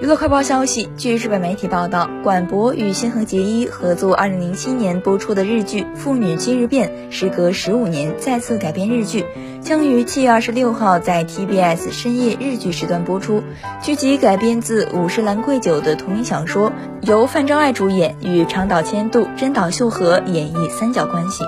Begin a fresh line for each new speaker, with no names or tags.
娱乐快报消息，据日本媒体报道，管博与新垣结衣合作2007年播出的日剧《妇女今日变》，时隔十五年再次改编日剧，将于七月二十六号在 TBS 深夜日剧时段播出。剧集改编自五十岚贵久的同名小说，由范昭爱主演，与长岛千度、真岛秀和演绎三角关系。